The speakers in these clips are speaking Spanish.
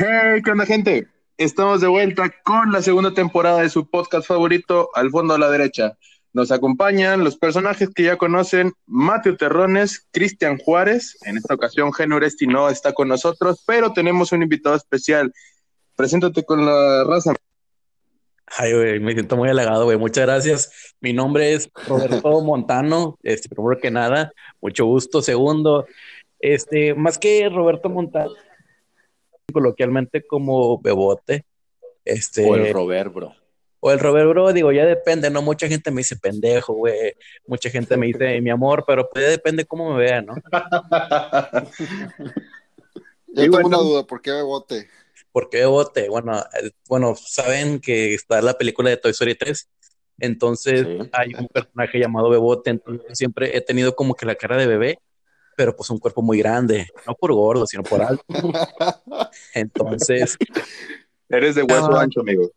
Hey, ¿qué onda, gente? Estamos de vuelta con la segunda temporada de su podcast favorito, Al fondo a la derecha. Nos acompañan los personajes que ya conocen, Mateo Terrones, Cristian Juárez. En esta ocasión, Geno no está con nosotros, pero tenemos un invitado especial. Preséntate con la raza. Ay, güey, me siento muy halagado, güey. Muchas gracias. Mi nombre es Roberto Montano. Este, primero que nada, mucho gusto. Segundo, este, más que Roberto Montano, coloquialmente como Bebote. Este, o el Robert, bro. O el Robert, bro, digo, ya depende, ¿no? Mucha gente me dice pendejo, güey. Mucha gente me dice mi amor, pero pues ya depende cómo me vea, ¿no? Yo tengo una duda, ¿por qué Bebote? ¿Por qué Bebote? Bueno, eh, bueno, saben que está la película de Toy Story 3. Entonces hay un personaje llamado Bebote, entonces siempre he tenido como que la cara de bebé pero pues un cuerpo muy grande, no por gordo, sino por alto. Entonces... Eres de hueso ah, ancho, amigo.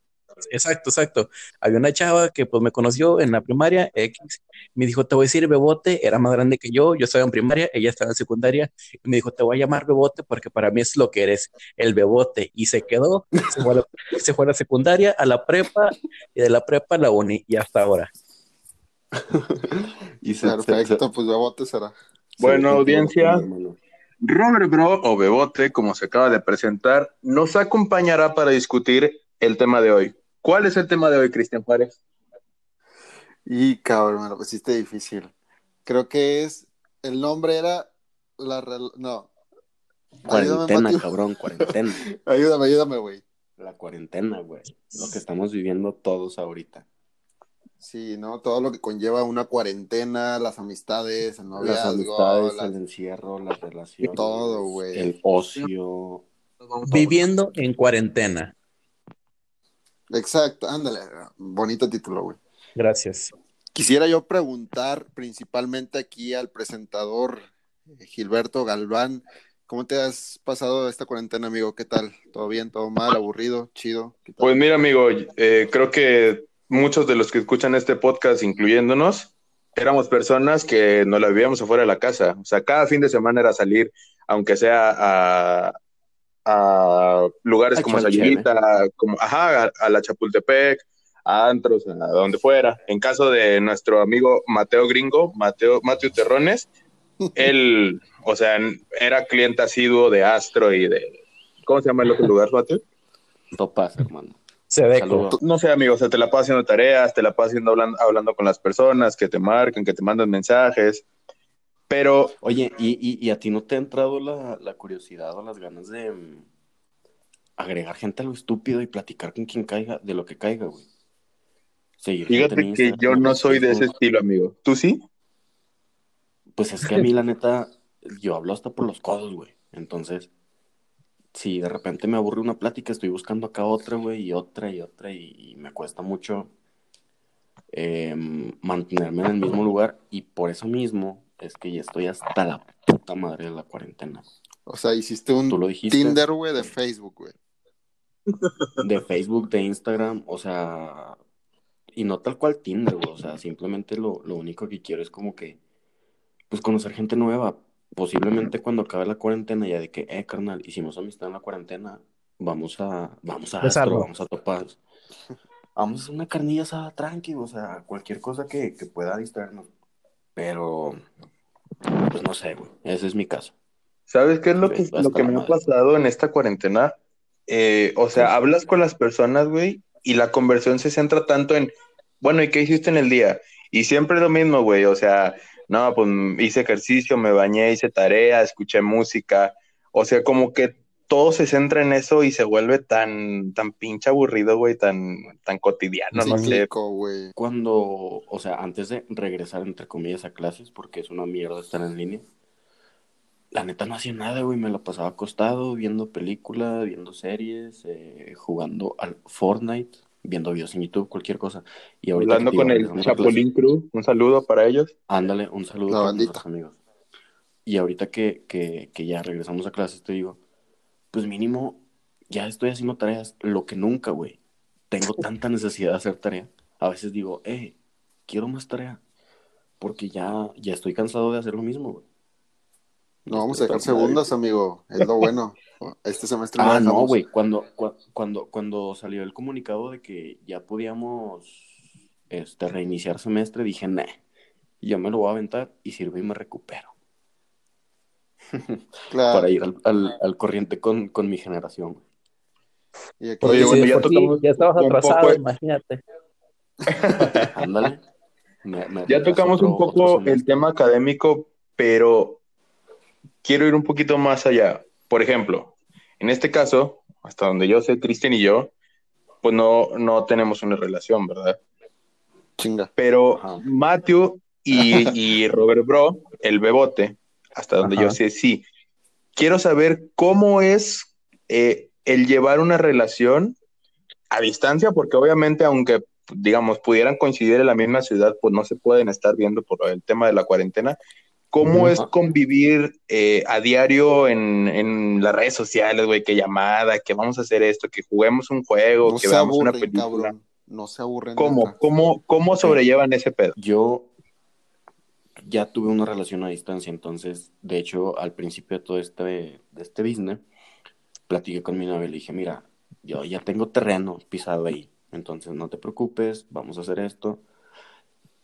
Exacto, exacto. Había una chava que pues me conoció en la primaria, X, me dijo, te voy a decir Bebote, era más grande que yo, yo estaba en primaria, ella estaba en secundaria, y me dijo, te voy a llamar Bebote porque para mí es lo que eres, el Bebote. Y se quedó, se fue a la, se fue a la secundaria, a la prepa, y de la prepa a la uni, y hasta ahora. y Perfecto, pues Bebote será. Bueno, audiencia, Robert Bro o Bebote, como se acaba de presentar, nos acompañará para discutir el tema de hoy. ¿Cuál es el tema de hoy, Cristian Juárez? Y cabrón, me lo pusiste difícil. Creo que es. El nombre era. La. No. Cuarentena, cabrón, cuarentena. ayúdame, ayúdame, güey. La cuarentena, güey. Lo que estamos viviendo todos ahorita. Sí, ¿no? Todo lo que conlleva una cuarentena, las amistades, el noviazgo. Las amistades, el encierro, las relaciones. Todo, güey. El ocio. Viviendo en cuarentena. Exacto, ándale. Bonito título, güey. Gracias. Quisiera yo preguntar principalmente aquí al presentador eh, Gilberto Galván, ¿cómo te has pasado esta cuarentena, amigo? ¿Qué tal? ¿Todo bien? ¿Todo mal? ¿Aburrido? ¿Chido? Pues mira, amigo, eh, creo que muchos de los que escuchan este podcast, incluyéndonos, éramos personas que no la vivíamos afuera de la casa. O sea, cada fin de semana era salir, aunque sea a, a lugares como Sayulita, como, ajá, a, la Chapultepec, a Antros, a donde fuera. En caso de nuestro amigo Mateo Gringo, Mateo, Mateo Terrones, él, o sea, era cliente asiduo de Astro y de, ¿cómo se llama el otro lugar, Mateo? Topas, hermano. Se ve No sé, amigo, o sea, te la pasas haciendo tareas, te la pasas hablando, hablando con las personas que te marcan, que te mandan mensajes. Pero. Oye, ¿y, a ti no te ha entrado la, curiosidad o las ganas de mm, agregar gente a lo estúpido y platicar con quien caiga, de lo que caiga, güey? Fíjate que yo no soy de ese estilo, amigo. ¿Tú sí? Pues es que a mí, la neta, yo hablo hasta por los codos, güey. Entonces, si de repente me aburre una plática, estoy buscando acá otra, güey, y otra y otra, y, me cuesta mucho em, mantenerme en el mismo lugar, y por eso mismo es que ya estoy hasta la puta madre de la cuarentena. O sea, hiciste un Tinder, güey, de Facebook, güey. De Facebook, de Instagram, o sea, y no tal cual Tinder, güey, o sea, simplemente lo, lo único que quiero es como que, pues conocer gente nueva, posiblemente cuando acabe la cuarentena, ya de que, eh, carnal, hicimos amistad en la cuarentena, vamos a, vamos a Astro, vamos a topar. Vamos a hacer una carnilla asada tranqui, o sea, cualquier cosa que, que pueda distraernos. Pero, pues no sé, güey, ese es mi caso. ¿Sabes qué es lo que, lo que me ha pasado en esta cuarentena? Eh, o sea, hablas con las personas, güey, y la conversión se centra tanto en, bueno, ¿y qué hiciste en el día? Y siempre lo mismo, güey, o sea, no, pues hice ejercicio, me bañé, hice tarea, escuché música, o sea, como que todo se centra en eso y se vuelve tan, tan pinche aburrido, güey, tan, tan cotidiano, no sé. güey. Cuando, o sea, antes de regresar, entre comillas, a clases, porque es una mierda estar en línea, la neta no hacía nada, güey, me lo pasaba acostado, viendo películas, viendo series, eh, jugando al Fortnite, viendo videos en YouTube, cualquier cosa. Y Hablando con el Chapulín Crew, un saludo para ellos. Ándale, un saludo para nuestros amigos. Y ahorita que, que, que ya regresamos a clases, te digo, pues mínimo, ya estoy haciendo tareas, lo que nunca, güey. Tengo tanta necesidad de hacer tarea. A veces digo, eh, quiero más tarea. Porque ya, ya estoy cansado de hacer lo mismo, güey. No vamos Este, a dejar de todas maneras. segundas, amigo. Es lo bueno. Este semestre Ah, no, güey. Cuando, cua- cuando, cuando salió el comunicado de que ya podíamos este, reiniciar semestre, dije, nah, yo me lo voy a aventar y sirve y me recupero. Claro. Para ir al, al- al corriente con, con mi generación. Y aquí Oye, bueno, ya sí tocamos ya estabas un poco atrasado, el- imagínate. Ándale. Me- me Ya tocamos otro- un poco el tema académico, pero quiero ir un poquito más allá. Por ejemplo, en este caso, hasta donde yo sé, Cristian y yo, pues no, no tenemos una relación, ¿verdad? chinga. Pero Ajá. Matthew y, y Robert Bro, el bebote, hasta donde Ajá. yo sé, sí. Quiero saber cómo es eh, el llevar una relación a distancia, porque obviamente, aunque digamos pudieran coincidir en la misma ciudad, pues no se pueden estar viendo por el tema de la cuarentena. ¿Cómo es convivir eh, a diario en, en las redes sociales, güey? Que llamada, que vamos a hacer esto, que juguemos un juego, No que veamos una aburren, película. cabrón. No se aburren. ¿Cómo, cómo, cómo sobrellevan ese pedo? Yo ya tuve una relación a distancia, entonces, de hecho, al principio de todo este, de este business, platiqué con mi novia y le dije, mira, yo ya tengo terreno pisado ahí, entonces no te preocupes, vamos a hacer esto,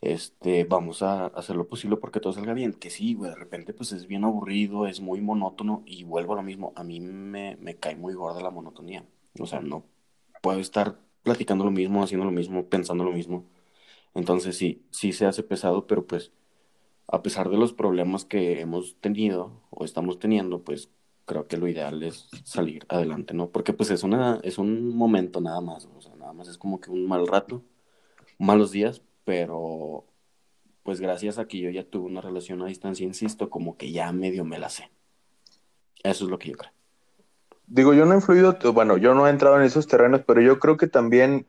este, vamos a hacer lo posible porque todo salga bien. Que sí, güey, de repente pues es bien aburrido, es muy monótono y vuelvo a lo mismo, a mí me, me cae muy gorda la monotonía, o sea, no puedo estar platicando lo mismo, haciendo lo mismo, pensando lo mismo. Entonces sí, sí se hace pesado, pero pues a pesar de los problemas que hemos tenido o estamos teniendo, pues creo que lo ideal es salir adelante, ¿no? Porque pues es una, es un momento nada más, o sea, nada más es como que un mal rato, malos días, pero pues gracias a que yo ya tuve una relación a distancia, insisto, como que ya medio me la sé. Eso es lo que yo creo. Digo, yo no he influido, bueno, yo no he entrado en esos terrenos, pero yo creo que también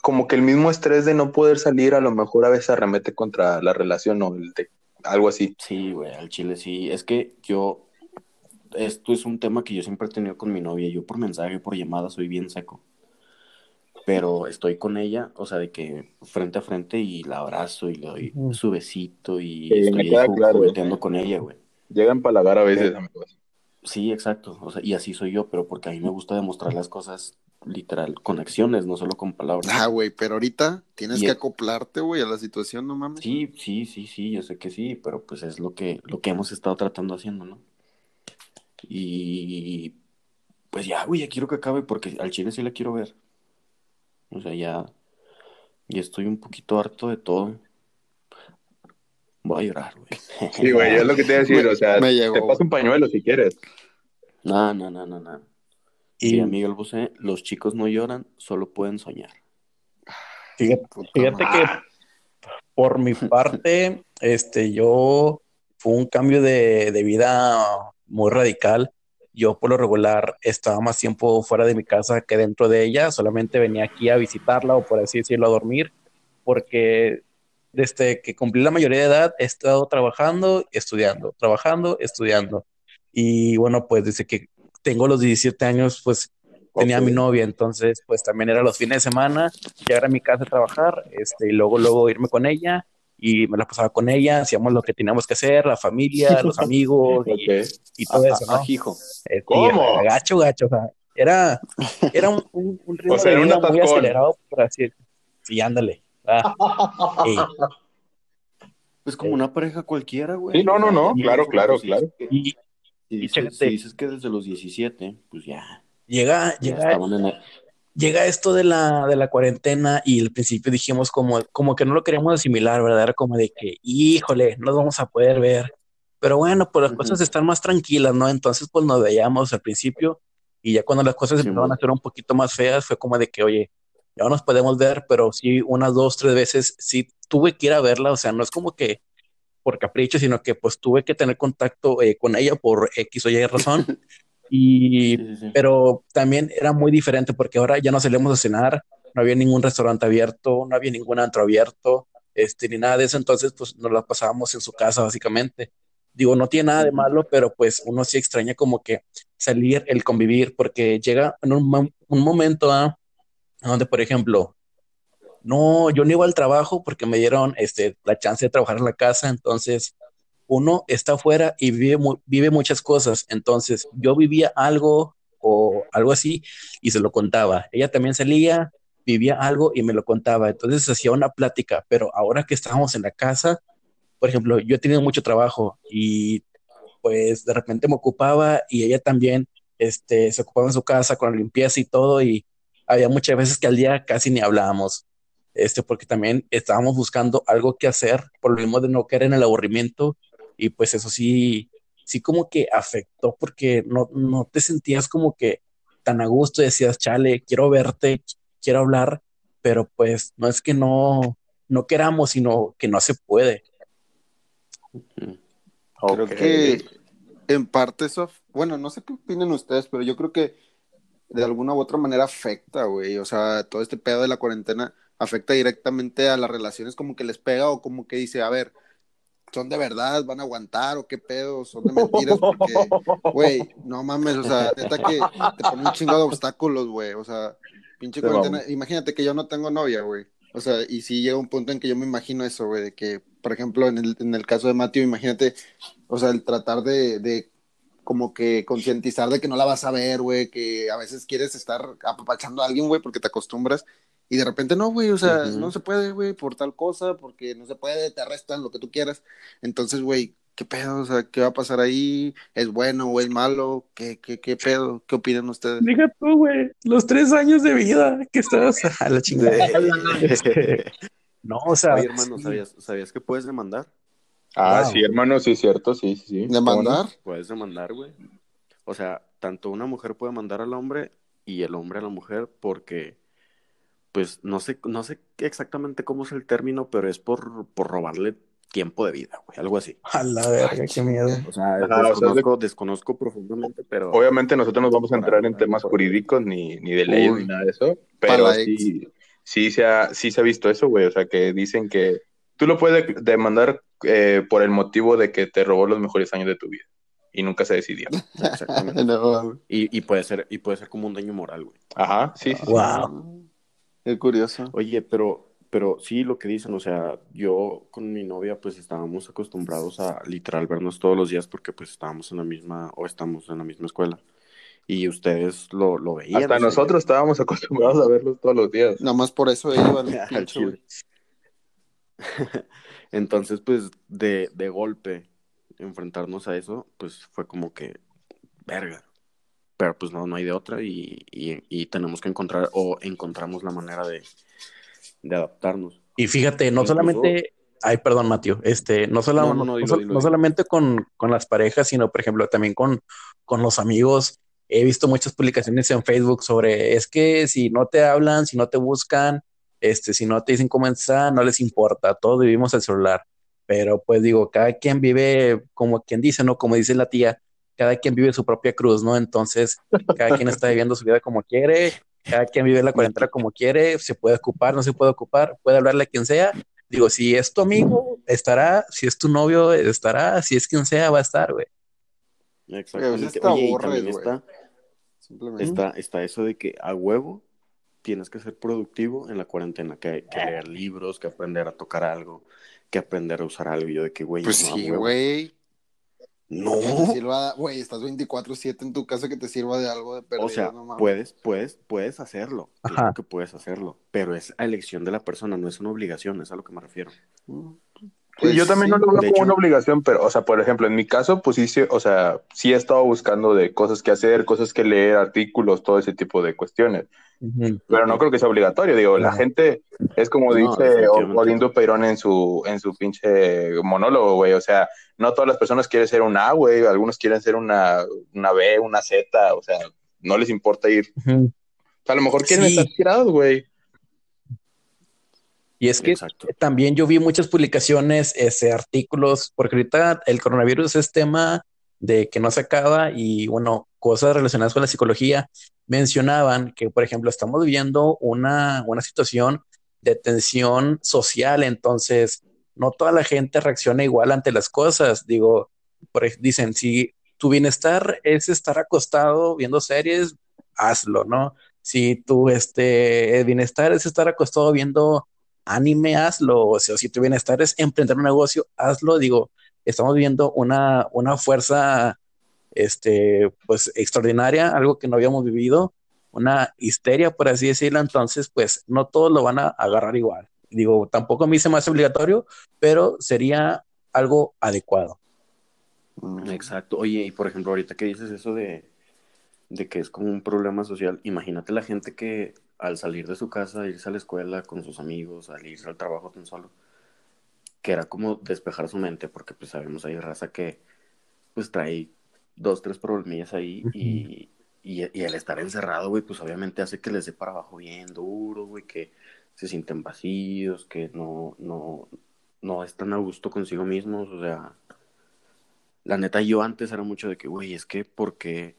como que el mismo estrés de no poder salir a lo mejor a veces arremete contra la relación o el de algo así. Sí, güey, al chile sí. Es que yo, esto es un tema que yo siempre he tenido con mi novia. Yo por mensaje, por llamada, soy bien seco. Pero estoy con ella, o sea, de que frente a frente y la abrazo y le doy su besito y Sí, me estoy claro. jugueteando con ella, güey. Llega a empalagar a veces, Sí. amigos. Sí, exacto. O sea, y así soy yo, pero porque a mí me gusta demostrar las cosas literal, con acciones, no solo con palabras. Ah, güey, pero ahorita tienes Y- que acoplarte, güey, a la situación, no mames. Sí, sí, sí, sí, yo sé que sí, pero pues es lo que, lo que hemos estado tratando haciendo, ¿no? Y pues ya, güey, ya quiero que acabe porque al chile sí la quiero ver. O sea, ya, ya estoy un poquito harto de todo. Voy a llorar, güey. Sí, güey, es lo que te iba a decir, Me- o sea, me llegó, te paso un pañuelo si quieres. No, no, no, no, no. Y Sí, Miguel Bosé, los chicos no lloran, solo pueden soñar. fíjate, fíjate que por mi parte, este, yo fue un cambio de, de vida muy radical. Yo por lo regular estaba más tiempo fuera de mi casa que dentro de ella, solamente venía aquí a visitarla o por así decirlo a dormir, porque desde que cumplí la mayoría de edad he estado trabajando, estudiando, trabajando, estudiando. Y bueno, pues desde que tengo los 17 años, pues tenía a mi novia, entonces pues también era los fines de semana, llegar a mi casa a trabajar, este, y luego, luego irme con ella y me la pasaba con ella, hacíamos lo que teníamos que hacer, la familia, los amigos y, y todo eso, ¿no? Ajijo. Este, ¿Cómo? y Gacho, gacho, o sea, era, era un, un, un ritmo O sea, de era un vida muy acelerado, por así decirlo. Sí, ándale. Ah, y- Pues como una pareja cualquiera, güey. Sí, no, no, no, Y- claro, claro, claro. y Si dices, chécate. si dices que desde los 17, pues ya, llega, ya llega, estaban en el- llega esto de la, de la cuarentena y al principio dijimos como, como que no lo queríamos asimilar, ¿verdad? Era como de que, híjole, no nos vamos a poder ver. Pero bueno, pues las Ujú. cosas están más tranquilas, ¿no? Entonces, pues nos veíamos al principio y ya cuando las cosas Sí, empezaron a ser un poquito más feas, fue como de que, oye, ya no nos podemos ver, pero sí, unas dos, tres veces sí tuve que ir a verla, o sea, no es como que por capricho, sino que pues tuve que tener contacto eh, con ella por X o Y razón. Y Sí, sí, sí. pero también era muy diferente porque ahora ya no salimos a cenar, no había ningún restaurante abierto, no había ningún antro abierto, este, ni nada de eso, entonces pues nos la pasábamos en su casa básicamente. Digo, no tiene nada de malo, pero pues uno sí extraña como que salir, el convivir, porque llega en un, un momento ¿ah? donde, por ejemplo, no, yo no iba al trabajo porque me dieron este, la chance de trabajar en la casa, entonces uno está afuera y vive, vive muchas cosas. Entonces, yo vivía algo o algo así y se lo contaba. Ella también salía, vivía algo y me lo contaba. Entonces hacía una plática, pero ahora que estábamos en la casa, por ejemplo, yo he tenido mucho trabajo y pues de repente me ocupaba y ella también este, se ocupaba en su casa con la limpieza y todo y había muchas veces que al día casi ni hablábamos, este, porque también estábamos buscando algo que hacer por lo mismo de no caer en el aburrimiento y pues eso sí, sí como que afectó porque no, no te sentías como que tan a gusto, decías, chale, quiero verte, quiero hablar, pero pues no es que no, no queramos, sino que no se puede. Creo que en parte eso, bueno, no sé qué opinen ustedes, pero yo creo que de alguna u otra manera afecta, güey. O sea, todo este pedo de la cuarentena afecta directamente a las relaciones, como que les pega o como que dice, a ver, son de verdad, van a aguantar o qué pedo, son de mentiras, porque, güey, no mames, o sea, neta que te pone un chingo de obstáculos, güey. O sea, pinche cuarentena, imagínate que yo no tengo novia, güey. O sea, y si llega un punto en que yo me imagino eso, güey, de que, por ejemplo, en el, en el caso de Matthew, imagínate, o sea, el tratar de, de como que concientizar de que no la vas a ver, güey, que a veces quieres estar apapachando a alguien, güey, porque te acostumbras y de repente no, güey, o sea, no se puede, güey, por tal cosa, porque no se puede, te arrestan, lo que tú quieras. Entonces, güey, ¿qué pedo? O sea, ¿qué va a pasar ahí? ¿Es bueno o es malo? ¿Qué, qué, qué pedo? ¿Qué opinan ustedes? Diga tú, güey, los tres años de vida que estabas a la chingada. no, o sea. Oye, hermano, ¿sabías, ¿sabías que puedes demandar? Ah, sí, hermano, sí, es cierto, sí, sí, sí. ¿Demandar? Puedes demandar, güey. O sea, tanto una mujer puede mandar al hombre y el hombre a la mujer porque, pues, no sé, no sé exactamente cómo es el término, pero es por, por robarle tiempo de vida, güey, algo así. A la verga, qué miedo. O sea, desconozco, desconozco, profundamente, pero... Obviamente nosotros no vamos a entrar en temas jurídicos ni, ni de leyes ni nada de eso, pero sí, sí, se ha, sí se ha visto eso, güey, o sea, que dicen que tú lo puedes demandar eh, por el motivo de que te robó los mejores años de tu vida y nunca se decidió. Exactamente. y, y, puede ser, y puede ser como un daño moral, güey. Ajá, sí, sí. Wow. Qué curioso. Oye, pero, pero sí lo que dicen, o sea, yo con mi novia pues estábamos acostumbrados a literal vernos todos los días porque pues estábamos en la misma, o estamos en la misma escuela. Y ustedes lo, lo veían. Hasta nosotros estábamos acostumbrados a verlos todos los días. Nada más por eso iban al chile. Entonces, pues, de, de golpe, enfrentarnos a eso, pues fue como que, verga. Pero pues no, no hay de otra y, y, tenemos que encontrar o encontramos la manera de, de adaptarnos. Y fíjate, no solamente, ay, perdón, Mateo, este, no, solo, no, no, solamente con, con, las parejas, sino, por ejemplo, también con, con los amigos. He visto muchas publicaciones en Facebook sobre, es que si no te hablan, si no te buscan, este, si no te dicen cómo está, no les importa, todos vivimos el celular. Pero pues digo, cada quien vive como quien dice, ¿no? Como dice la tía, cada quien vive su propia cruz, ¿no? Entonces, cada quien está viviendo su vida como quiere, cada quien vive la cuarentena como quiere, se puede ocupar, no se puede ocupar, puede hablarle a quien sea. Digo, si es tu amigo, estará, si es tu novio, estará, si es quien sea, va a estar, güey. Exactamente. Oye, también está, está, está eso de que a huevo tienes que ser productivo en la cuarentena, que, que leer libros, que aprender a tocar algo, que aprender a usar algo. Yo de que, güey, pues sí, güey. No. Güey, estás 24-7 en tu casa que te sirva de algo de perdido, O sea, puedes, puedes, puedes hacerlo. Claro que puedes hacerlo. Pero es a elección de la persona, no es una obligación, es a lo que me refiero. Mm. Pues yo también no lo veo como una obligación, pero, o sea, por ejemplo, en mi caso, pues sí, o sea, sí he estado buscando de cosas que hacer, cosas que leer, artículos, todo ese tipo de cuestiones. Pero no creo que sea obligatorio, digo, la gente es como dice Olindo Peirón en su, en su pinche monólogo, güey, o sea, no todas las personas quieren ser una A, güey, algunos quieren ser una, una B, una Z, o sea, no les importa ir. O sea, a lo mejor quieren estar tirados, güey. Y es que también yo vi muchas publicaciones, ese, artículos, porque ahorita el coronavirus es tema de que no se acaba y bueno, cosas relacionadas con la psicología mencionaban que, por ejemplo, estamos viviendo una, una situación de tensión social, entonces no toda la gente reacciona igual ante las cosas. Digo, por, dicen, si tu bienestar es estar acostado viendo series, hazlo, ¿no? Si tu este, bienestar es estar acostado viendo anime, hazlo, o si tu bienestar es emprender un negocio, hazlo, digo, estamos viendo una, una fuerza este, pues extraordinaria, algo que no habíamos vivido, una histeria, por así decirlo, entonces pues no todos lo van a agarrar igual. Digo, tampoco me hice más obligatorio, pero sería algo adecuado. Mm. Exacto. Oye, y por ejemplo, ahorita que dices eso de, de que es como un problema social, imagínate la gente que al salir de su casa, irse a la escuela con sus amigos, al irse al trabajo tan solo, que era como despejar su mente, porque pues sabemos hay raza que pues trae dos, tres problemillas ahí y, y, y, el estar encerrado, güey, pues obviamente hace que les dé para abajo bien duro, güey, que se sienten vacíos, que no, no, no están a gusto consigo mismos, o sea, la neta yo antes era mucho de que, güey, es que porque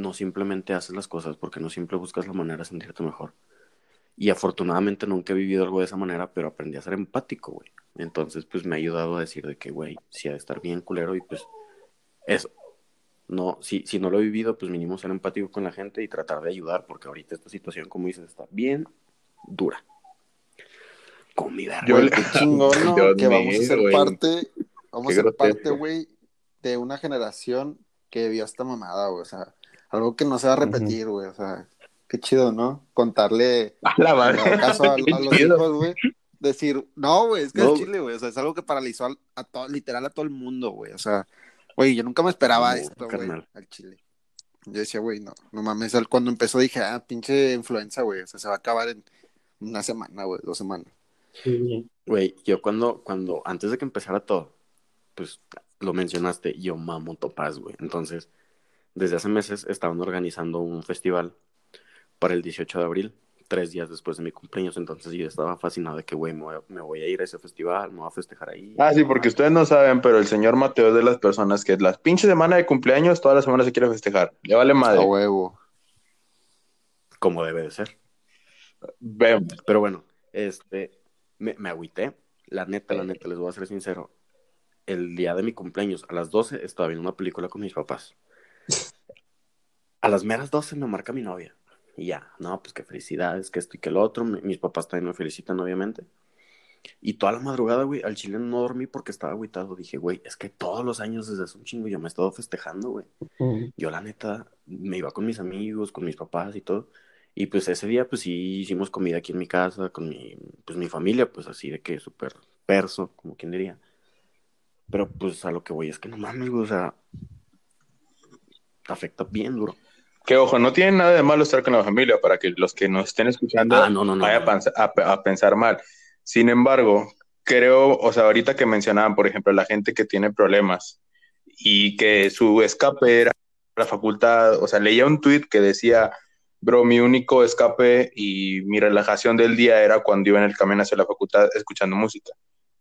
no simplemente haces las cosas, porque no siempre buscas la manera de sentirte mejor. Y afortunadamente nunca he vivido algo de esa manera, pero aprendí a ser empático, güey. Entonces, pues me ha ayudado a decir de que, güey, si ha de estar bien culero y pues eso. No, si, si no lo he vivido, pues mínimo ser empático con la gente y tratar de ayudar, porque ahorita esta situación, como dices, está bien dura. Con mi Yo le... chingón, ¿no? que vamos a ser parte, vamos a ser parte, güey, de una generación que vio esta mamada, güey. O sea, algo que no se va a repetir, güey. O sea, qué chido, ¿no? Contarle a, la madre. Caso a, los hijos, güey. Decir, no, güey, es que es Chile, güey. O sea, es algo que paralizó a, todo, literal a todo el mundo, güey. O sea, güey, yo nunca me esperaba esto, güey, al Chile. Yo decía, güey, no, no mames. Cuando empezó dije, ah, pinche influenza, güey. O sea, se va a acabar en una semana, güey, dos semanas. Güey, yo cuando, cuando, antes de que empezara todo, pues lo mencionaste, yo mamo Topaz, güey. Entonces, desde hace meses estaban organizando un festival para el 18 de abril, tres días después de mi cumpleaños. Entonces, yo estaba fascinado de que, güey, me, voy a ir a ese festival, me voy a festejar ahí. Ah, sí, porque ustedes no saben, pero el señor Mateo es de las personas que las pinches semana de cumpleaños, toda la semana se quiere festejar. Le vale madre. A huevo. Como debe de ser. Vemos. Pero bueno, este, me, me agüité. La neta, la neta, les voy a ser sincero el día de mi cumpleaños, a las 12, estaba viendo una película con mis papás. A las meras 12 me marca mi novia. Y ya, no, pues qué felicidades, que esto y que lo otro. Mis papás también me felicitan, obviamente. Y toda la madrugada, güey, al chile no dormí porque estaba agüitado. Dije, güey, es que todos los años desde hace un chingo yo me he estado festejando, güey. Yo, la neta, me iba con mis amigos, con mis papás y todo. Y pues ese día, pues sí, hicimos comida aquí en mi casa, con mi, pues mi familia, pues así de que súper perso, como quien diría. Pero pues a lo que voy es que no mames, o sea, afecta bien duro. Que ojo, no tiene nada de malo estar con la familia para que los que nos estén escuchando ah, no, no, no, vayan a, pensar mal. Sin embargo, creo, o sea, ahorita que mencionaban, por ejemplo, la gente que tiene problemas y que su escape era la facultad, o sea, leía un tweet que decía, bro, mi único escape y mi relajación del día era cuando iba en el camino hacia la facultad escuchando música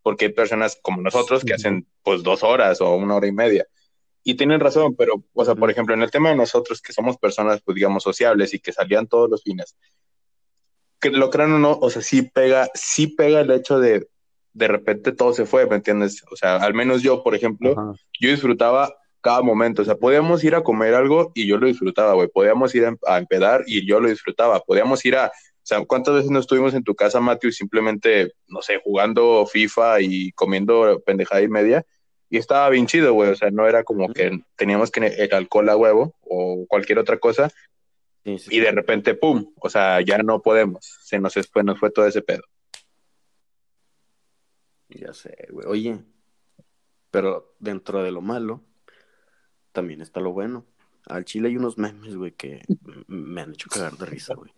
porque hay personas como nosotros que hacen pues dos horas o una hora y media. Y tienen razón, pero, o sea, por ejemplo, en el tema de nosotros que somos personas, pues digamos, sociables y que salían todos los fines, que lo crean o no, o sea, sí pega, sí pega el hecho de de repente todo se fue, ¿me entiendes? O sea, al menos yo, por ejemplo, yo disfrutaba cada momento, o sea, podíamos ir a comer algo y yo lo disfrutaba, güey, podíamos ir a, a empedar y yo lo disfrutaba, podíamos ir a o sea, ¿cuántas veces no estuvimos en tu casa, Matthew, simplemente, no sé, jugando FIFA y comiendo pendejada y media? Y estaba bien chido, güey. O sea, no era como que teníamos que el alcohol a huevo o cualquier otra cosa. y de repente, pum, o sea, ya no podemos. Se nos fue, nos fue todo ese pedo. Ya sé, güey. Oye, pero dentro de lo malo, también está lo bueno. Al Chile hay unos memes, güey, que me han hecho cagar de risa, güey.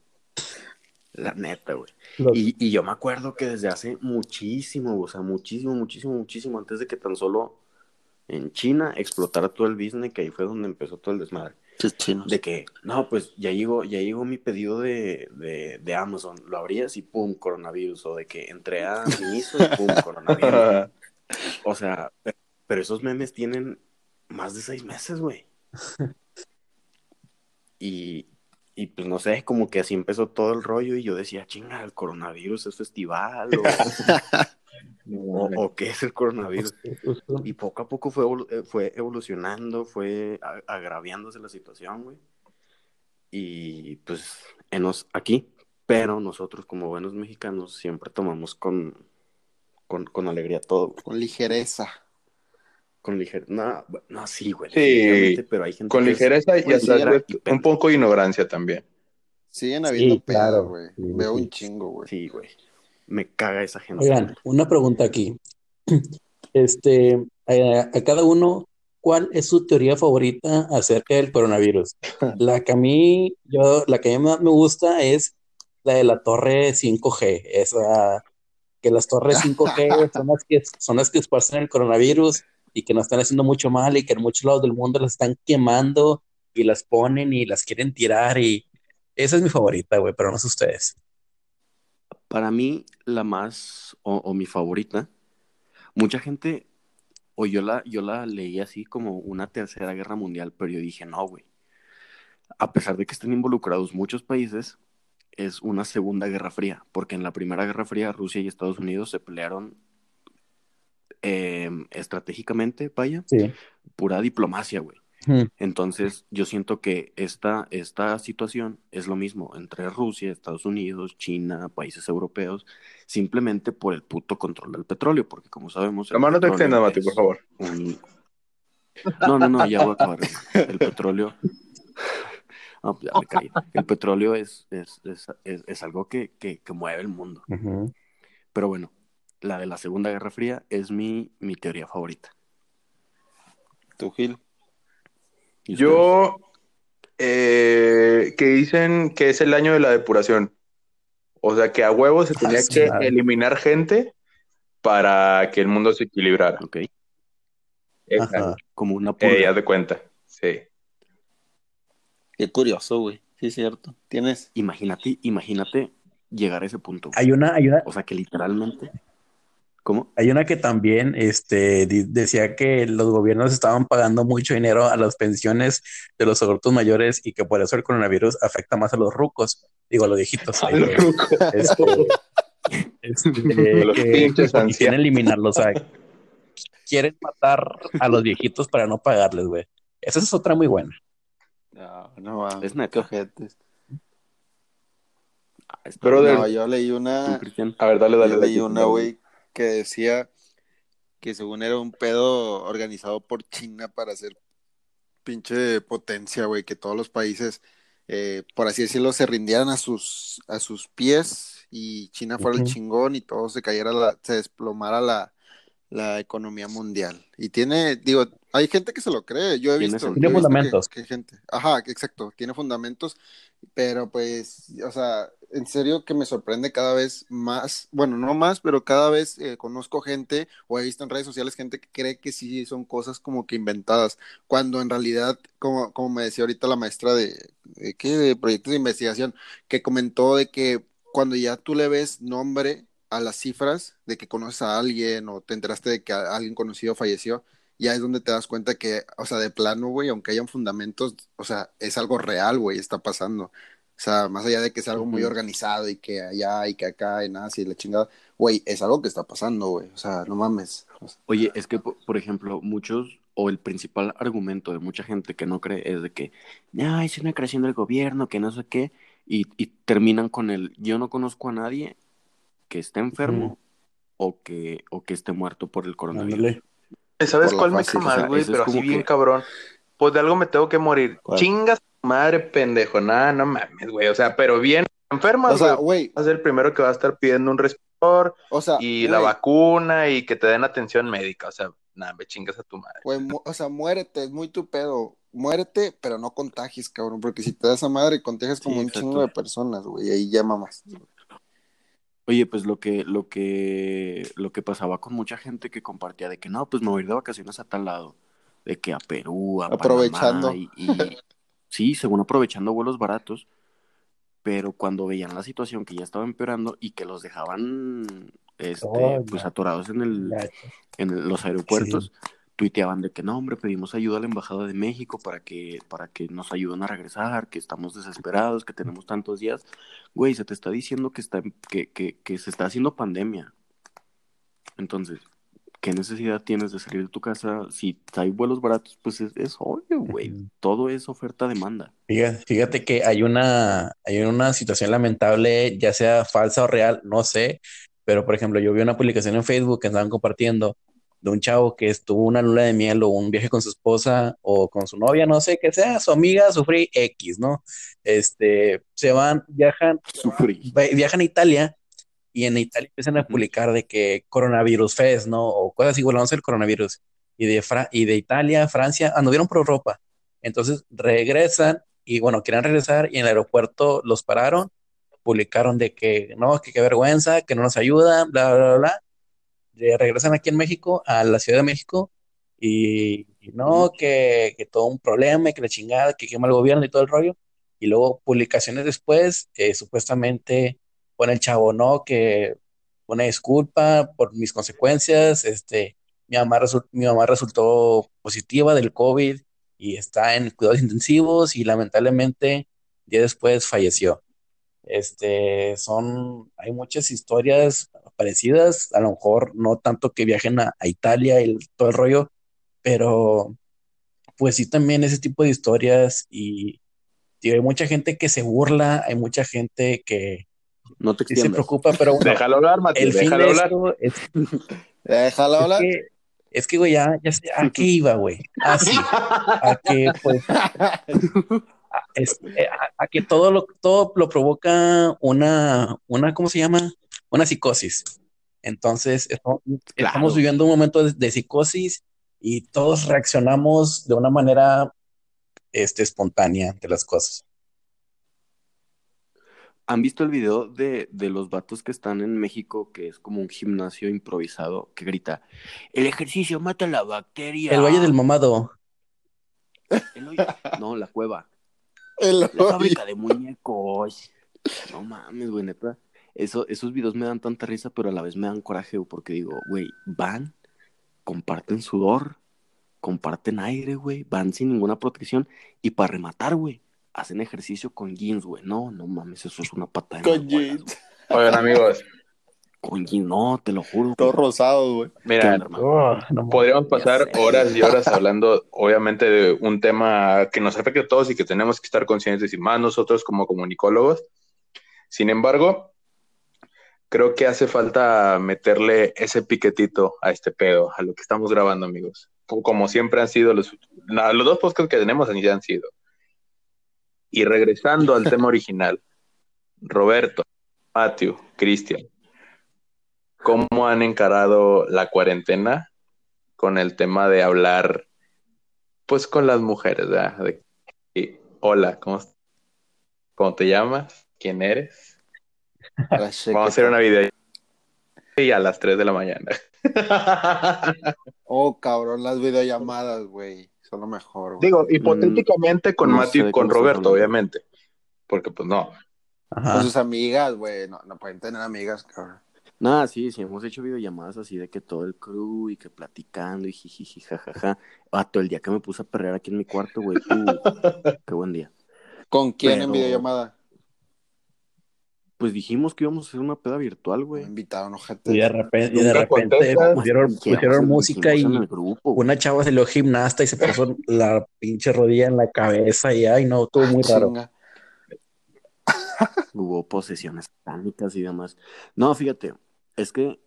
La neta, güey. Y, y, yo me acuerdo que desde hace muchísimo, o sea, muchísimo, muchísimo, muchísimo, antes de que tan solo en China explotara todo el business, que ahí fue donde empezó todo el desmadre. De que, no, pues ya llegó, ya llegó mi pedido de, de, de Amazon, lo abrías y pum, coronavirus, o de que entré a Miniso y pum, coronavirus. o sea, pero esos memes tienen más de seis meses, güey. Y, y pues no sé, como que así empezó todo el rollo y yo decía, chinga, el coronavirus es festival o, qué es el coronavirus. Y poco a poco fue, eh, fue evolucionando, fue agraviándose la situación, güey. Y pues enos aquí, pero nosotros como buenos mexicanos siempre tomamos con, con, con alegría todo. Con ligereza. con ligereza. No, no, sí, güey. Sí, pero hay gente Con es- ligereza y Pues hasta un poco de ignorancia también. Siguen habiendo Sí, claro. güey. Sí, Veo sí. un chingo, güey. Sí, güey. Me caga esa gente. Oigan, una pregunta aquí. Este, a, a cada uno, ¿cuál es su teoría favorita acerca del coronavirus? La que a mí, yo, la que a mí más me gusta es la de la torre 5G, esa, que las torres 5G son las que, son las que esparcen el coronavirus y que nos están haciendo mucho mal y que en muchos lados del mundo las están quemando y las ponen y las quieren tirar y esa es mi favorita, güey, pero no sé ustedes. Para mí, la más, o, o mi favorita, mucha gente, o yo la, yo la leí así como una tercera guerra mundial, pero yo dije, no, güey. A pesar de que estén involucrados muchos países, es una segunda guerra fría, porque en la primera guerra fría Rusia y Estados Unidos se pelearon eh, estratégicamente, vaya, Sí. pura diplomacia, güey. Entonces, yo siento que esta, esta situación es lo mismo entre Rusia, Estados Unidos, China, países europeos, simplemente por el puto control del petróleo, porque como sabemos... el La mano te petróleo extienda, Mati, por favor. un- No, no, no, ya voy a acabar. El petróleo... No, ya me caí. El petróleo es, es, es, es, es algo que, que, que mueve el mundo. Pero bueno, la de la Segunda Guerra Fría es mi, mi teoría favorita. Tú, Gil. Yo, eh, que dicen que es el año de la depuración. O sea, que a huevo se tenía sí, que claro. eliminar gente para que el mundo se equilibrara. Ok, Ajá. como una purga. eh, haz de cuenta. Sí. Qué curioso, güey. Sí, es cierto. Tienes. Imagínate, imagínate llegar a ese punto. Hay una, hay una, O sea, que literalmente. ¿Cómo? Hay una que también este, decía que los gobiernos estaban pagando mucho dinero a las pensiones de los adultos mayores y que por eso el coronavirus afecta más a los rucos, digo a los viejitos. A ahí, los rucos. este, este, los que- y quieren eliminarlos, o sea, quieren matar a los viejitos para no pagarles, güey. Esa es otra muy buena. No, no mames. Es neta. Brother, No, yo leí ¿Tú, una. A ver, dale, dale. Yo leí una, güey, que decía que según era un pedo organizado por China para hacer pinche potencia, güey, que todos los países, eh, por así decirlo, se rindieran a sus, a sus pies y China fuera el chingón y todo se cayera, la, se desplomara la, la economía mundial. Y tiene, digo, hay gente que se lo cree, yo he Tiene visto, he Tiene visto que- fundamentos. que gente, ajá, exacto, tiene fundamentos, pero pues, o sea, en serio que me sorprende cada vez más, bueno, no más, pero cada vez eh, conozco gente o he visto en redes sociales gente que cree que sí son cosas como que inventadas, cuando en realidad, como, como me decía ahorita la maestra de, de, ¿qué? de proyectos de investigación, que comentó de que cuando ya tú le ves nombre a las cifras de que conoces a alguien o te enteraste de que alguien conocido falleció, ya es donde te das cuenta que, o sea, de plano, güey, aunque hayan fundamentos, o sea, es algo real, güey, está pasando. O sea, más allá de que es algo muy organizado y que allá y que acá en Asia y la chingada, güey, es algo que está pasando, güey. O sea, no mames. O sea, Oye, es que, po- por ejemplo, muchos, o el principal argumento de mucha gente que no cree es de que, no, es una creación del gobierno, que no sé qué, y, y terminan con el, yo no conozco a nadie que esté enfermo o, que, o que esté muerto por el coronavirus. Ándale. ¿Sabes Por cuál me cae mal, güey? Pero así bien que- cabrón. Pues de algo me tengo que morir. ¿Cuál? Chingas madre, pendejo. Nada, no mames, güey. O sea, pero bien enferma, o sea, güey. Vas a ser el primero que va a estar pidiendo un respirador o sea, y la vacuna y que te den atención médica. O sea, nada, me chingas a tu madre. güey, o sea, muérete, es muy tu pedo. Muérete, pero no contagies, cabrón, porque si te das a madre, contagias como Sí, un exacto. chingo de personas, güey, y ahí ya mamás. Oye, pues lo que, lo que, lo que pasaba con mucha gente que compartía de que no, pues me voy a ir de vacaciones a tal lado, de que a Perú, a Aprovechando. Panamá, y, y- sí, según aprovechando vuelos baratos, pero cuando veían la situación que ya estaba empeorando y que los dejaban, este, Oh, pues atorados en el, en los aeropuertos, tuiteaban de que no, hombre, pedimos ayuda a la Embajada de México para que, para que nos ayuden a regresar, que estamos desesperados, que tenemos tantos días. Güey, se te está diciendo que, está, que, que, que se está haciendo pandemia. Entonces, ¿qué necesidad tienes de salir de tu casa? Si hay vuelos baratos, pues es, es obvio, güey. Todo es oferta-demanda. Fíjate, fíjate que hay una, hay una situación lamentable, ya sea falsa o real, no sé, pero por ejemplo, yo vi una publicación en Facebook que estaban compartiendo de un chavo que estuvo una luna de miel o un viaje con su esposa o con su novia, no sé, que sea su amiga, sufrí X, ¿no? Este, se van, viajan, Sufrí. viajan a Italia y en Italia empiezan a publicar de que coronavirus fest, ¿no? O cosas así, volvamos el coronavirus. Y de, Fra- y de Italia, Francia, anduvieron por Europa. Entonces regresan y bueno, querían regresar y en el aeropuerto los pararon, publicaron de que no, que qué vergüenza, que no nos ayudan, bla, bla, bla, bla. Regresan aquí en México, a la Ciudad de México, y, y no, que, que todo un problema, que la chingada, que quema el gobierno y todo el rollo. Y luego publicaciones después, eh, supuestamente pone el chavo, ¿no? Que una disculpa por mis consecuencias, este, mi mamá, mi mamá resultó positiva del COVID y está en cuidados intensivos y lamentablemente día después falleció. Este, son, hay muchas historias parecidas, a lo mejor no tanto que viajen a, a Italia y todo el rollo, pero pues sí también ese tipo de historias y digo, hay mucha gente que se burla, hay mucha gente que No te sí se extiendas. preocupa, pero bueno, Déjalo hablar, Mati, el fin déjalo de hablar. esto es, Déjala es hablar. que, es que, güey, ya, ya sé a qué iba, güey. Así, a que, pues, a, es- eh, a- a que todo lo, todo lo provoca una, una, ¿cómo se llama? Una psicosis. Entonces, esto- estamos viviendo un momento de, de psicosis y todos reaccionamos de una manera, este, espontánea ante las cosas. ¿Han visto el video de, de los vatos que están en México, que es como un gimnasio improvisado, que grita, el ejercicio mata la bacteria? El Valle del Mamado. El No, la cueva. El La fábrica de muñecos. No mames, güey, neta. Eso, esos videos me dan tanta risa, pero a la vez me dan coraje, güey, porque digo, güey, van, comparten sudor, comparten aire, güey, van sin ninguna protección, y para rematar, güey, hacen ejercicio con jeans, güey. No, no mames, eso es una patada. en Con jeans. güey. Oigan, amigos, Con jeans, no, te lo juro. Todo güey. rosado, güey. ¿Qué mira? Oh, no podríamos pasar horas y horas hablando, obviamente, de un tema que nos afecta a todos y que tenemos que estar conscientes y más nosotros como comunicólogos. Sin embargo, creo que hace falta meterle ese piquetito a este pedo, a lo que estamos grabando, amigos. Como siempre han sido los, los dos podcasts que tenemos ya han sido. Y regresando al tema original, Roberto, Matthew, Cristian, ¿cómo han encarado la cuarentena con el tema de hablar, pues, con las mujeres, ¿verdad? De, y, hola, ¿cómo, ¿cómo te llamas? ¿Quién eres? Vamos a hacer una video y a las 3 de la mañana. Oh, cabrón, las videollamadas, güey. Son lo mejor, güey. Digo, hipotéticamente con no Matthew sé y con Roberto, obviamente. Porque, pues, no. Ajá. Con sus amigas, güey. No, no pueden tener amigas, cabrón. Nada, sí, sí, hemos hecho videollamadas así de que todo el crew y que platicando y jijiji, jajaja. Vato, el día que me puse a perrear aquí en mi cuarto, güey, uh, qué buen día. ¿Con quién en videollamada? Pues dijimos que íbamos a hacer una peda virtual, Me güey. invitaron, ojete. Y de repente, y de repente contestas. pusieron, música y grupo, una chava salió gimnasta y se puso la pinche rodilla en la cabeza y ay no, todo muy raro. Hubo posesiones satánicas y demás. No, fíjate, es que,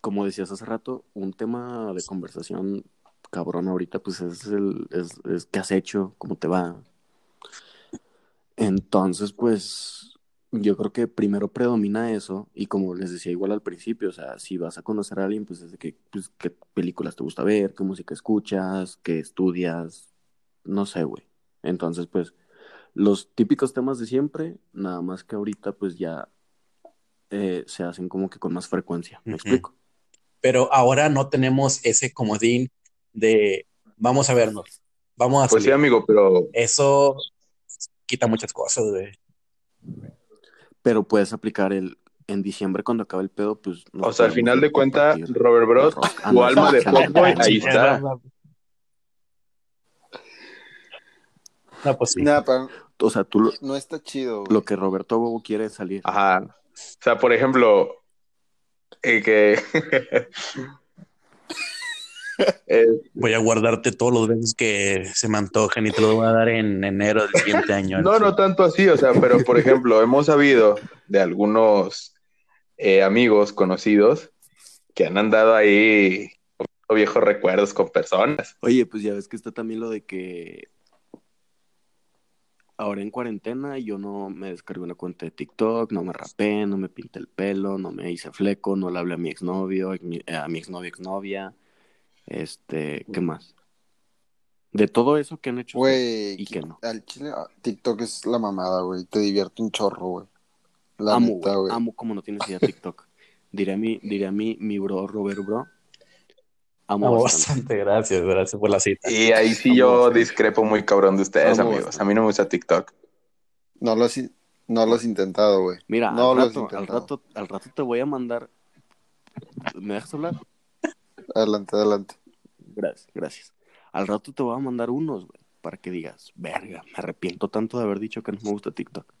como decías hace rato, un tema de conversación cabrón ahorita, pues es el, es, es qué has hecho, cómo te va. Entonces, pues, yo creo que primero predomina eso, y como les decía igual al principio, o sea, si vas a conocer a alguien, pues es de que, pues, qué películas te gusta ver, qué música escuchas, qué estudias, no sé, güey. Entonces, pues, los típicos temas de siempre, nada más que ahorita pues ya eh, se hacen como que con más frecuencia. ¿Me explico? Pero ahora no tenemos ese comodín de vamos a vernos, vamos a Pues sí, amigo, pero Eso quita muchas cosas, güey. Pero puedes aplicar el en diciembre cuando acabe el pedo, pues. nos O sea, al final de a cuentas, compartir Robert Bros. Ah, tu no, alma de fuckboy, ahí está. No, pues sí. No, pero O sea, tú lo, no está chido, güey. lo que Roberto Bobo quiere es salir. Ajá. O sea, por ejemplo, eh, que... Voy a guardarte todos los besos que se me antojen y te los voy a dar en enero del siguiente año. no, no tanto así, o sea, pero por ejemplo, hemos sabido de algunos eh, amigos conocidos que han andado ahí viejos recuerdos con personas. Oye, pues ya ves que está también lo de que ahora en cuarentena yo no me descargué una cuenta de TikTok, no me rapé, no me pinté el pelo, no me hice fleco, no le hablé a mi exnovio, a mi a mi exnovio, exnovia, este, ¿qué más? De todo eso que han hecho Güey, y que no. al chile, ah, TikTok es la mamada, güey. Te divierte un chorro, güey. La amo, neta, güey, amo como no tienes idea TikTok. Diré a mi, diré a mi, mi bro Robert Bro. Amo Amo bastante. bastante, gracias, gracias por la cita. Y ahí sí yo discrepo muy cabrón de ustedes, amigos. A mí no me gusta TikTok. No lo no lo has intentado, güey. Mira, No al, lo has rato, al rato, al rato te voy a mandar. ¿Me dejas hablar? Adelante, adelante. Gracias, gracias. Al rato te voy a mandar unos, güey, para que digas, verga, me arrepiento tanto de haber dicho que no me gusta TikTok.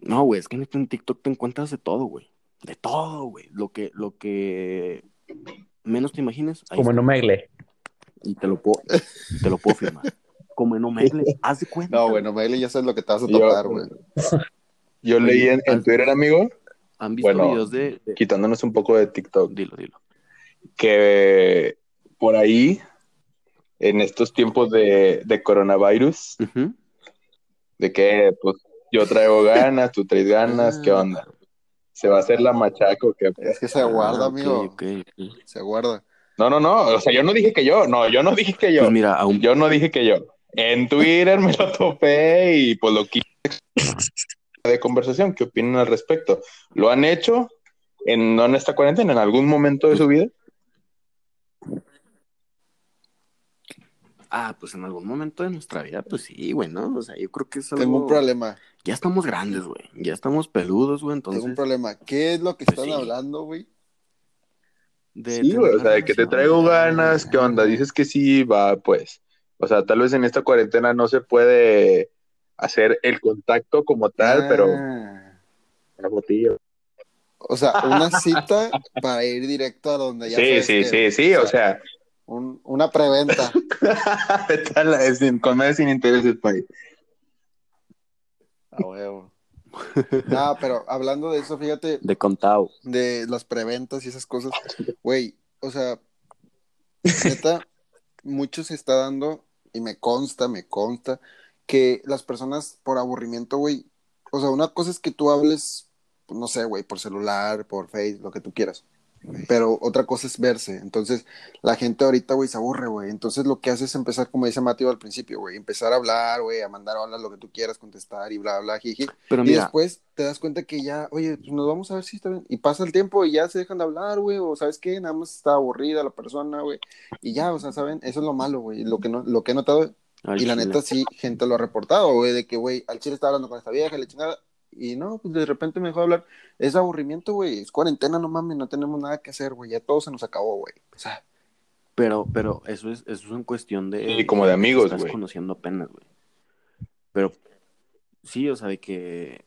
No, güey, es que en TikTok te encuentras de todo, güey. De todo, güey. Lo que, lo que menos te imagines, Como está. no me gle. Y te lo puedo, te lo puedo firmar. Como en Omegle, haz de cuenta. No, bueno, Bailey, ya sabes lo que te vas a topar, güey. Yo leí en, en Twitter, amigo, ¿Han visto Bueno. videos de, de- quitándonos un poco de TikTok, Dilo, dilo. Que por ahí, en estos tiempos de, de coronavirus, Ujú. de que pues yo traigo ganas, tú traes ganas, ¿qué onda? ¿Se va a hacer la machaco? ¿Qué pedo? Es que se guarda, Ah, amigo. ok, ok. Se guarda. No, no, no, o sea, yo no dije que yo, no, yo no dije que yo, Pues mira, aún yo no dije que yo. En Twitter me lo topé y pues lo quise de conversación, ¿qué opinan al respecto? ¿Lo han hecho en, no en esta cuarentena, en algún momento de su vida? Ah, pues en algún momento de nuestra vida, pues sí, güey, ¿no? O sea, yo creo que es algo... Tengo un problema. Ya estamos grandes, güey. Ya estamos peludos, güey, entonces... Tengo un problema. ¿Qué es lo que Pues están sí. hablando, güey? de Sí, güey, o sea, de que te traigo ganas, ¿qué onda? Dices que sí, va, pues. O sea, tal vez en esta cuarentena no se puede hacer el contacto como tal, pero Ah. una botella. O sea, una cita para ir directo a donde ya Sí, sabes sí, que- sí, sí, o sea, un- una preventa. sin- con medio sin intereses, país. A huevo. No, pero hablando de eso, fíjate, De contado. de las preventas y esas cosas, güey, o sea, neta, mucho se está dando, y me consta, me consta, que las personas por aburrimiento, güey, o sea, una cosa es que tú hables, pues, no sé, güey, por celular, por Face, lo que tú quieras, pero otra cosa es verse, entonces la gente ahorita, güey, se aburre, güey, entonces lo que hace es empezar, como dice Mateo al principio, güey, empezar a hablar, güey, a mandar hola, lo que tú quieras, contestar y bla, bla, jiji, Pero y después te das cuenta que ya, oye, pues nos vamos a ver si está bien. Y pasa el tiempo y ya se dejan de hablar, güey. O sabes qué, nada más está aburrida la persona, güey. Y ya, o sea, ¿saben? Eso es lo malo, güey. Lo que, no, lo que he notado. al y la neta, sí, gente lo ha reportado, güey. De que, güey, al chile está hablando con esta vieja, le chingada. Y no, pues de repente me dejó de hablar. Es aburrimiento, güey. Es cuarentena, no mames, no tenemos nada que hacer, güey. Ya todo se nos acabó, güey. O sea, Pero, pero eso es, eso es en cuestión de... Sí, como de amigos, estás güey. conociendo apenas, güey. Pero, sí, o sea, de que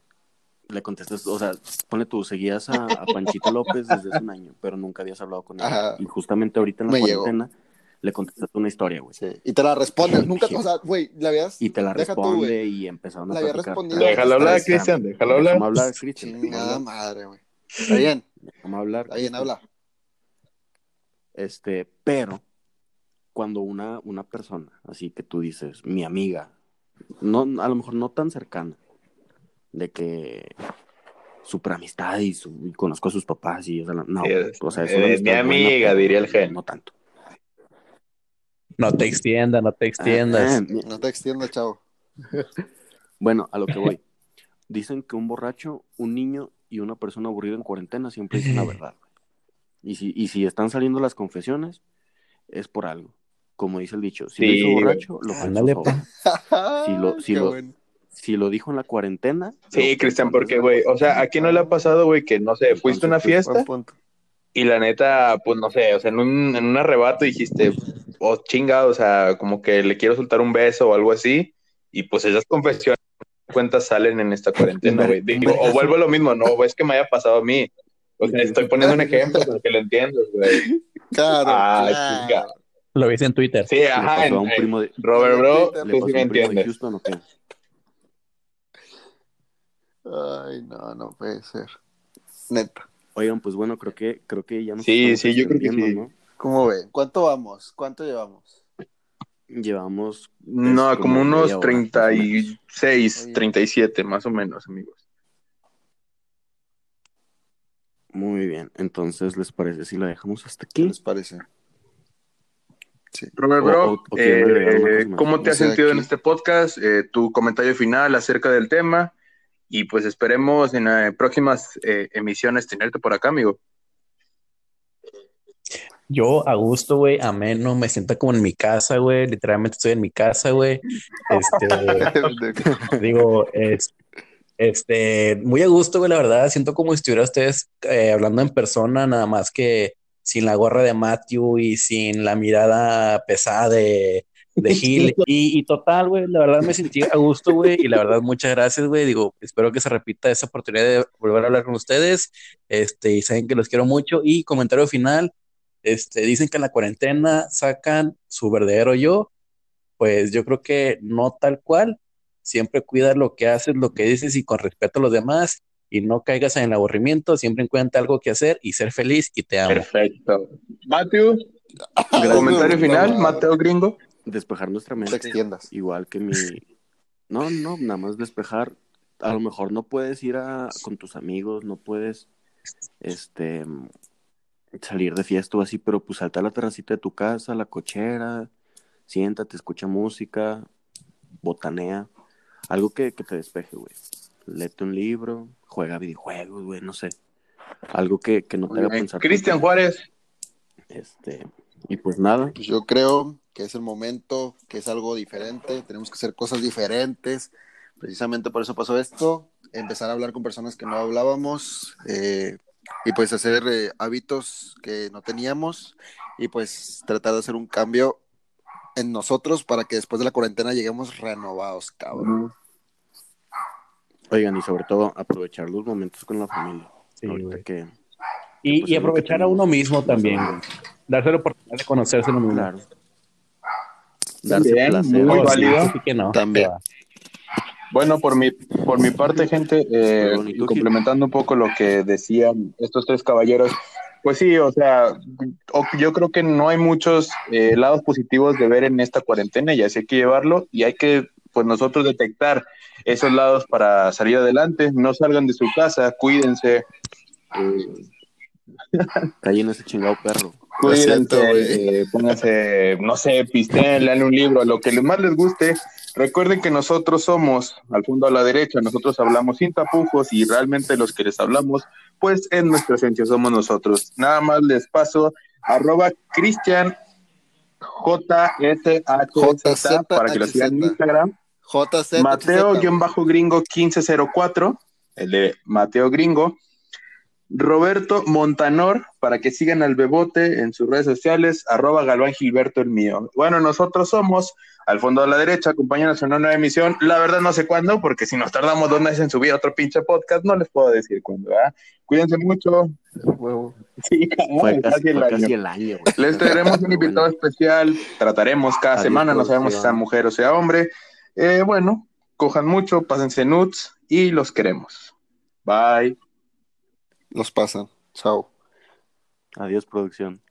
le contestas, o sea, pone tú, seguías a, a Panchito López desde hace un año, pero nunca habías hablado con él. Ajá. Y justamente ahorita en la Me llegó. Le contestaste una historia, güey. sí. Y te la responde. Sí, Nunca, o sea, güey, la habías. Y te la Deja responde y empezaron a La había platicar. respondido. Déjalo hablar, Cristian, déjalo hablar. Déjame hablar, Cristian. hablar, madre, güey. Está bien, déjame hablar. está bien, habla. Este, pero cuando una, una persona, así que tú dices, mi amiga, no, a lo mejor no tan cercana, de que super amistad y, su- y conozco a sus papás y o sea, no, Sí, es- o sea, es es una mi buena, amiga, diría el gen. No tanto. No te extiendas, no te extiendas. Ah, No te extiendas, chavo. bueno, a lo que voy. Dicen que un borracho, un niño y una persona aburrida en cuarentena siempre dicen la verdad. Y si, y si están saliendo las confesiones, es por algo. Como dice el dicho, si lo Sí, hizo güey. borracho, lo Ándale, pa. Si lo- si lo- bueno. Si lo dijo en la cuarentena. Sí, lo Cristian, porque, güey, o sea, ¿a quién no le ha pasado, güey, que, no sé, fuiste a una pues, fiesta y la neta, pues, no sé, o sea, en un, en un arrebato dijiste, oh, chinga, o sea, como que le quiero soltar un beso o algo así, y pues esas confesiones, cuentas salen en esta cuarentena, güey. Digo, o vuelvo a lo mismo, no, es que me haya pasado a mí. O sea, estoy poniendo un ejemplo para que lo entiendas, güey. Claro, Ah, claro. chinga. Lo viste en Twitter. Sí, ¿Le ajá, pasó a un primo de, Robert Bro, tú sí me entiendes. Houston? Ay, no, no puede ser. Neta. Oigan, pues bueno, creo que, creo que ya nos Sí, sí, yo creo que sí. ¿Cómo ven? ¿Cuánto vamos? ¿Cuánto llevamos? Llevamos. No, Es como como unos media hora, más o 36, Oye. 37 más o menos, amigos. Muy bien. Entonces, ¿les parece si la dejamos hasta ¿Qué aquí? les parece? Robert, O- bro, o- o eh. ¿cómo te has sentido en este podcast? Eh, tu comentario final acerca del tema y pues esperemos en eh, próximas eh, emisiones tenerte por acá, amigo. Yo a gusto, güey, ameno, me siento como en mi casa, güey, literalmente estoy en mi casa, güey. Este, digo, es, este, muy a gusto, güey, la verdad, siento como si estuviera ustedes eh, hablando en persona, nada más que sin la gorra de Matthew y sin la mirada pesada de, de Gil. Y, y total, güey, la verdad me sentí a gusto, güey, y la verdad, muchas gracias, güey. Digo, espero que se repita esa oportunidad de volver a hablar con ustedes. Este, y saben que los quiero mucho. Y comentario final, este, dicen que en la cuarentena sacan su verdadero yo. Pues yo creo que no tal cual. Siempre cuida lo que haces, lo que dices y con respeto a los demás. Y no caigas en el aburrimiento. Siempre encuentra algo que hacer y ser feliz y te amo. Perfecto. Matthew, Gracias, comentario final, Mateo Gringo. Despejar nuestra mente. extiendas. Igual que mi. No, no, nada más despejar. A lo mejor no puedes ir a, con tus amigos, no puedes este salir de fiesta o así, pero pues salta a la terracita de tu casa, la cochera, siéntate, escucha música, botanea, algo que, que te despeje, güey. Léete un libro, juega videojuegos, güey, no sé. Algo que, que no te haga pensar. Cristian. Juárez. Este, y pues nada, Pues yo creo que es el momento, que es algo diferente, tenemos que hacer cosas diferentes. Precisamente por eso pasó esto, empezar a hablar con personas que no hablábamos eh, y pues hacer eh, hábitos que no teníamos y pues tratar de hacer un cambio en nosotros para que después de la cuarentena lleguemos renovados, cabrón. oigan, y sobre todo aprovechar los momentos con la familia. Sí, Ahorita que, Y, pues, y aprovechar a uno mismo también, güey. Darse la oportunidad de conocerse uno mismo. claro. Darse placer. muy Oh, sí, válido. sí que no. También. Bueno, por mi, por mi parte, gente, eh, complementando un poco lo que decían estos tres caballeros, pues sí, o sea, yo creo que no hay muchos eh, lados positivos de ver en esta cuarentena y así hay que llevarlo y hay que, pues nosotros detectar esos lados para salir adelante, no salgan de su casa, cuídense, eh, ese chingado perro. Cuídense, eh, pónganse, no sé, pisteen, lean un libro, lo que más les guste. Recuerden que nosotros somos, al fondo a la derecha, nosotros hablamos sin tapujos y realmente los que les hablamos, pues en nuestra esencia somos nosotros. Nada más les paso arroba Cristian JSHZ para que lo sigan en Instagram. JZ. Mateo-gringo 1504, el de Mateo Gringo. Roberto Montanor, para que sigan al Bebote en sus redes sociales, arroba Galván Gilberto el mío. Bueno, nosotros somos al fondo a la derecha, acompáñanos en una nueva emisión. La verdad no sé cuándo, porque si nos tardamos dos meses en subir otro pinche podcast, no les puedo decir cuándo, ¿verdad? Cuídense mucho. Sí, Fue casi, casi, el fue año. casi el año, güey. Les traeremos un invitado especial, trataremos cada Adiós, semana, no sabemos si sea mujer o sea hombre. Eh, bueno, cojan mucho, pásense nuts y los queremos. Bye. Los pasan. Chao. Adiós, producción.